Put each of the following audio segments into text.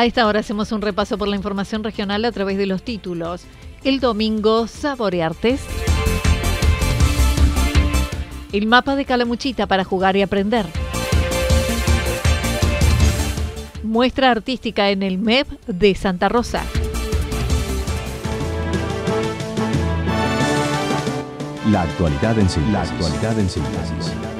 A esta hora hacemos un repaso por la información regional a través de los títulos. El domingo, Saboreartes. El mapa de Calamuchita para jugar y aprender. Muestra artística en el MEP de Santa Rosa. La actualidad en síntesis. La actualidad en síntesis.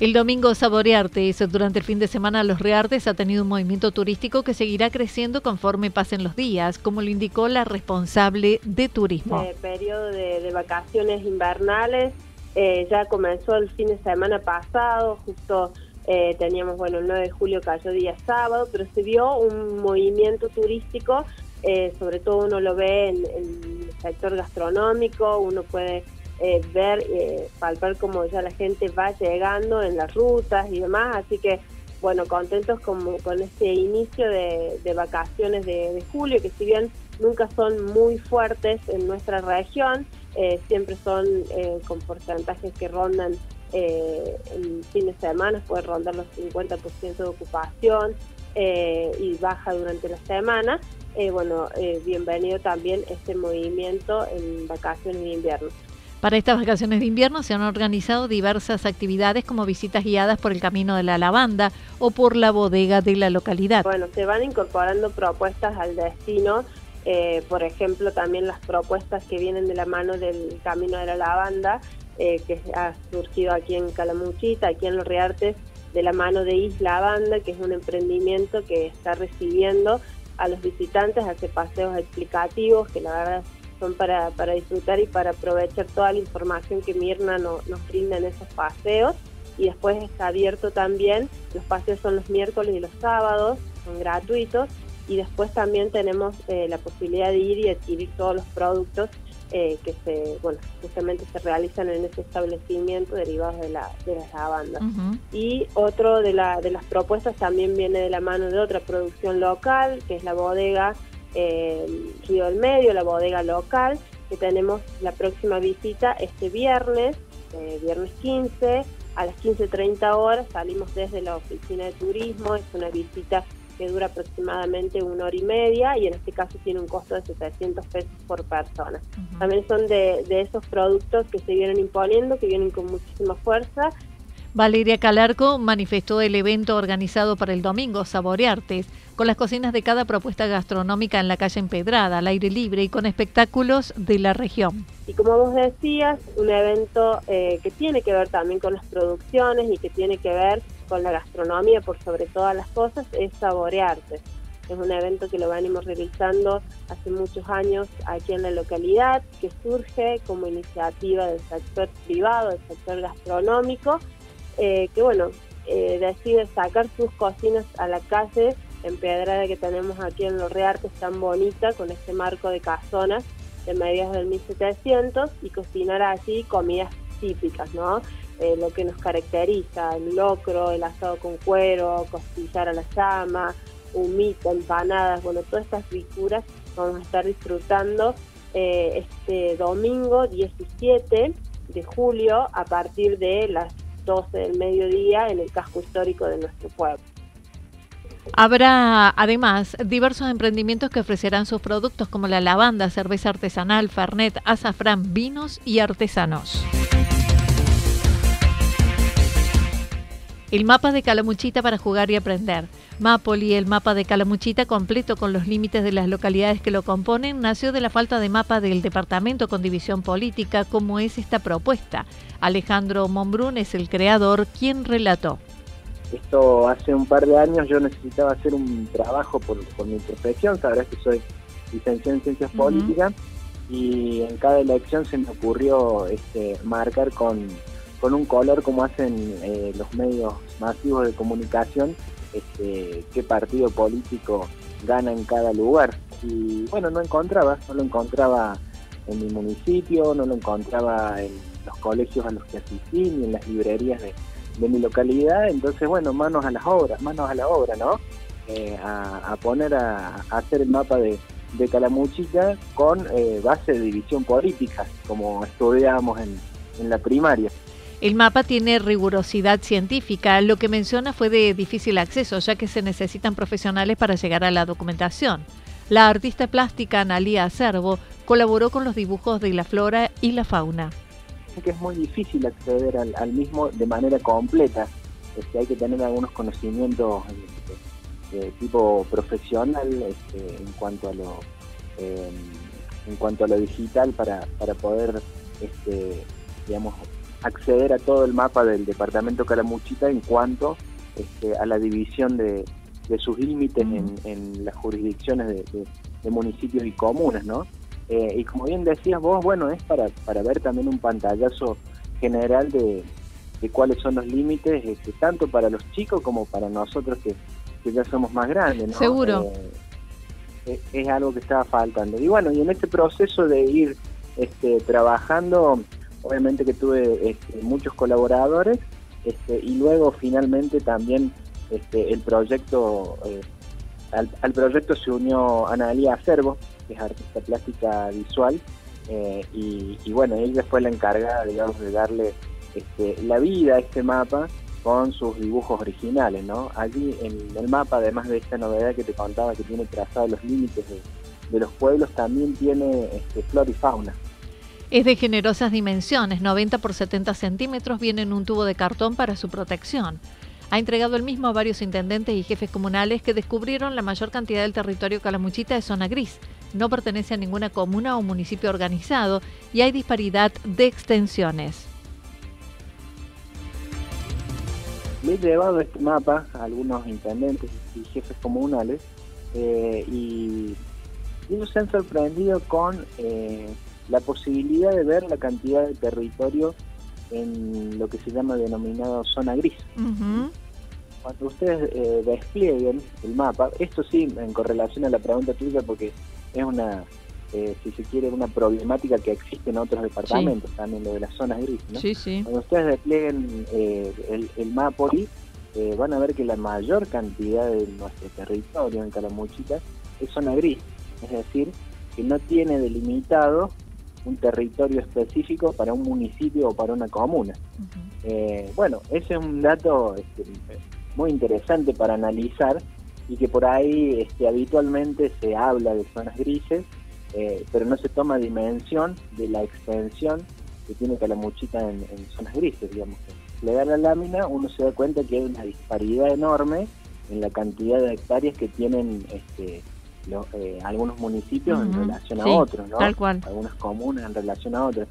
El domingo Saboreartes. Durante el fin de semana Los Reartes ha tenido un movimiento turístico que seguirá creciendo conforme pasen los días, como lo indicó la responsable de turismo. El periodo de, vacaciones invernales eh, ya comenzó el fin de semana pasado, justo eh, teníamos, bueno, el 9 de julio cayó día sábado, pero se vio un movimiento turístico, eh, sobre todo uno lo ve en el sector gastronómico, uno puede eh, ver, eh, palpar cómo ya la gente va llegando en las rutas y demás, así que bueno, contentos con, con este inicio de, vacaciones de, julio, que si bien nunca son muy fuertes en nuestra región, eh, siempre son eh, con porcentajes que rondan en fines de semana, puede rondar los 50% de ocupación y baja durante la semana. bueno, bienvenido también este movimiento en vacaciones de invierno. Para estas vacaciones de invierno se han organizado diversas actividades como visitas guiadas por el Camino de la Lavanda o por la bodega de la localidad. Bueno, se van incorporando propuestas al destino, eh, por ejemplo, también las propuestas que vienen de la mano del Camino de la Lavanda, eh, que ha surgido aquí en Calamuchita, aquí en Los Reartes, de la mano de Isla Banda, que es un emprendimiento que está recibiendo a los visitantes, hace paseos explicativos, que la verdad son para, para disfrutar y para aprovechar toda la información que Mirna nos brinda en esos paseos. Y después está abierto también, los paseos son los miércoles y los sábados, son gratuitos. Y después también tenemos eh, la posibilidad de ir y adquirir todos los productos eh, que se, bueno, justamente se realizan en ese establecimiento derivados de, la, de las lavandas. Y otro de, la, de las propuestas también viene de la mano de otra producción local, que es la bodega eh, Río del Medio, la bodega local, que tenemos la próxima visita este viernes, eh, viernes 15, a las 15.30 horas. Salimos desde la oficina de turismo, es una visita que dura aproximadamente una hora y media y en este caso tiene un costo de 700 pesos por persona. También son de, de esos productos que se vienen imponiendo, que vienen con muchísima fuerza. Valeria Calarco manifestó el evento organizado para el domingo Saboreartes, con las cocinas de cada propuesta gastronómica en la calle Empedrada, al aire libre y con espectáculos de la región. Y como vos decías, un evento eh, que tiene que ver también con las producciones y que tiene que ver con la gastronomía por sobre todas las cosas, es Saboreartes. Es un evento que lo venimos realizando hace muchos años aquí en la localidad, que surge como iniciativa del sector privado, del sector gastronómico, eh, que bueno, eh, decide sacar sus cocinas a la calle en Pedrada que tenemos aquí en Los Reartes tan bonita, con este marco de casonas de mediados del 1700 y cocinar allí comidas típicas, ¿no? Eh, lo que nos caracteriza, el locro, el asado con cuero, costillar a la llama, humita, empanadas, bueno, todas estas figuras vamos a estar disfrutando eh, este domingo 17 de julio a partir de las 12 del mediodía en el casco histórico de nuestro pueblo. Habrá además diversos emprendimientos que ofrecerán sus productos como la lavanda, cerveza artesanal, fernet, azafrán, vinos y artesanos. El mapa de Calamuchita para jugar y aprender. Mapoli, el mapa de Calamuchita completo con los límites de las localidades que lo componen, nació de la falta de mapa del departamento con división política, como es esta propuesta. Alejandro Monbrún es el creador, quien relató. Esto hace un par de años yo necesitaba hacer un trabajo por, mi profesión, sabrás que soy licenciado en ciencias políticas y en cada elección se me ocurrió este, marcar con, un color como hacen eh, los medios masivos de comunicación este, qué partido político gana en cada lugar. Y bueno, no encontraba, no lo encontraba en mi municipio, no lo encontraba en los colegios a los que asistí, ni en las librerías de, de mi localidad, entonces bueno, manos a las obras, manos a la obra, ¿no? Eh, a, poner a, hacer el mapa de, de Calamuchita con eh, base de división política, como estudiábamos en, en la primaria. El mapa tiene rigurosidad científica. Lo que menciona fue de difícil acceso, ya que se necesitan profesionales para llegar a la documentación. La artista plástica Analia Acervo colaboró con los dibujos de la flora y la fauna que es muy difícil acceder al, mismo de manera completa. Este, hay que tener algunos conocimientos este, de tipo profesional este, en cuanto a lo em, en cuanto a lo digital para, para poder este, digamos acceder a todo el mapa del departamento Calamuchita en cuanto este, a la división de, de sus límites en, en, las jurisdicciones de, de municipios y comunas, ¿no? Eh, y como bien decías vos, bueno, es para, para ver también un pantallazo general de, cuáles son los límites, este, tanto para los chicos como para nosotros que, ya somos más grandes. ¿no? Seguro. Eh, es, algo que estaba faltando. Y bueno, y en este proceso de ir este, trabajando, obviamente que tuve este, muchos colaboradores este, y luego finalmente también este, el proyecto, eh, al, al, proyecto se unió Analia Acervo, que es artista plástica visual, eh, y, bueno, ella fue la encargada, digamos, de darle este, la vida a este mapa con sus dibujos originales, ¿no? Allí en el mapa, además de esta novedad que te contaba que tiene trazado los límites de, los pueblos, también tiene este, flora y fauna. Es de generosas dimensiones, 90 por 70 centímetros, viene en un tubo de cartón para su protección ha entregado el mismo a varios intendentes y jefes comunales que descubrieron la mayor cantidad del territorio calamuchita de zona gris. No pertenece a ninguna comuna o municipio organizado y hay disparidad de extensiones. Le he llevado este mapa a algunos intendentes y jefes comunales eh, y ellos se han sorprendido con eh, la posibilidad de ver la cantidad de territorio en lo que se llama denominado zona gris. Cuando ustedes eh, desplieguen el mapa, esto sí en correlación a la pregunta tuya porque es una, eh, si se quiere, una problemática que existe en otros departamentos, también lo de las zonas gris. ¿no? Cuando ustedes desplieguen eh, el, el mapa van a ver que la mayor cantidad de nuestro territorio en Calamuchita es zona gris, es decir, que no tiene delimitado un territorio específico para un municipio o para una comuna. Eh, bueno, ese es un dato este, muy interesante para analizar y que por ahí este, habitualmente se habla de zonas grises, eh, pero no se toma dimensión de la extensión que tiene Calamuchita en, en zonas grises, digamos. Le da la lámina, uno se da cuenta que hay una disparidad enorme en la cantidad de hectáreas que tienen este, eh, algunos municipios en relación a otros, ¿no? Tal cual. Algunas comunas en relación a otras.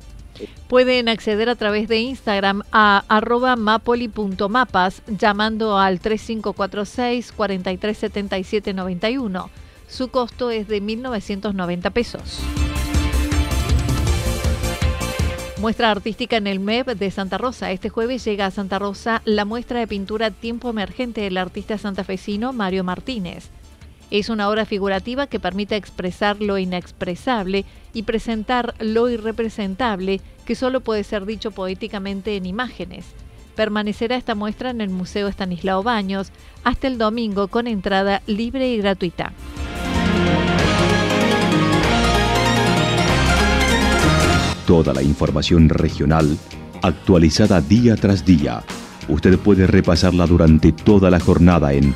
Pueden acceder a través de Instagram a arroba mapoli.mapas llamando al 3546 437791. Su costo es de 1.990 pesos. Muestra artística en el MEP de Santa Rosa. Este jueves llega a Santa Rosa la muestra de pintura Tiempo Emergente del artista santafesino Mario Martínez. Es una obra figurativa que permite expresar lo inexpresable y presentar lo irrepresentable que solo puede ser dicho poéticamente en imágenes. Permanecerá esta muestra en el Museo Estanislao Baños hasta el domingo con entrada libre y gratuita. Toda la información regional actualizada día tras día. Usted puede repasarla durante toda la jornada en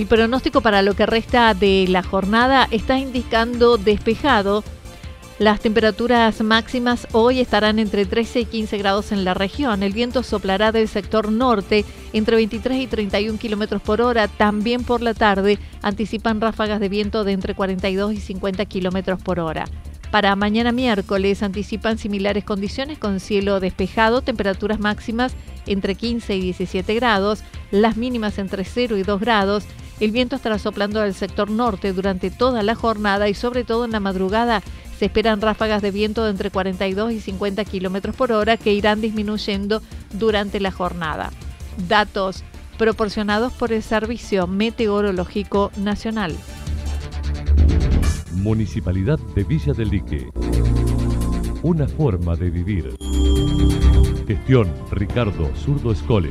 El pronóstico para lo que resta de la jornada está indicando despejado. Las temperaturas máximas hoy estarán entre 13 y 15 grados en la región. El viento soplará del sector norte entre 23 y 31 kilómetros por hora. También por la tarde anticipan ráfagas de viento de entre 42 y 50 kilómetros por hora. Para mañana miércoles anticipan similares condiciones con cielo despejado, temperaturas máximas entre 15 y 17 grados, las mínimas entre 0 y 2 grados. El viento estará soplando del sector norte durante toda la jornada y sobre todo en la madrugada se esperan ráfagas de viento de entre 42 y 50 kilómetros por hora que irán disminuyendo durante la jornada. Datos proporcionados por el Servicio Meteorológico Nacional. Municipalidad de Villa del Lique. Una forma de vivir. Gestión Ricardo Zurdo Escole.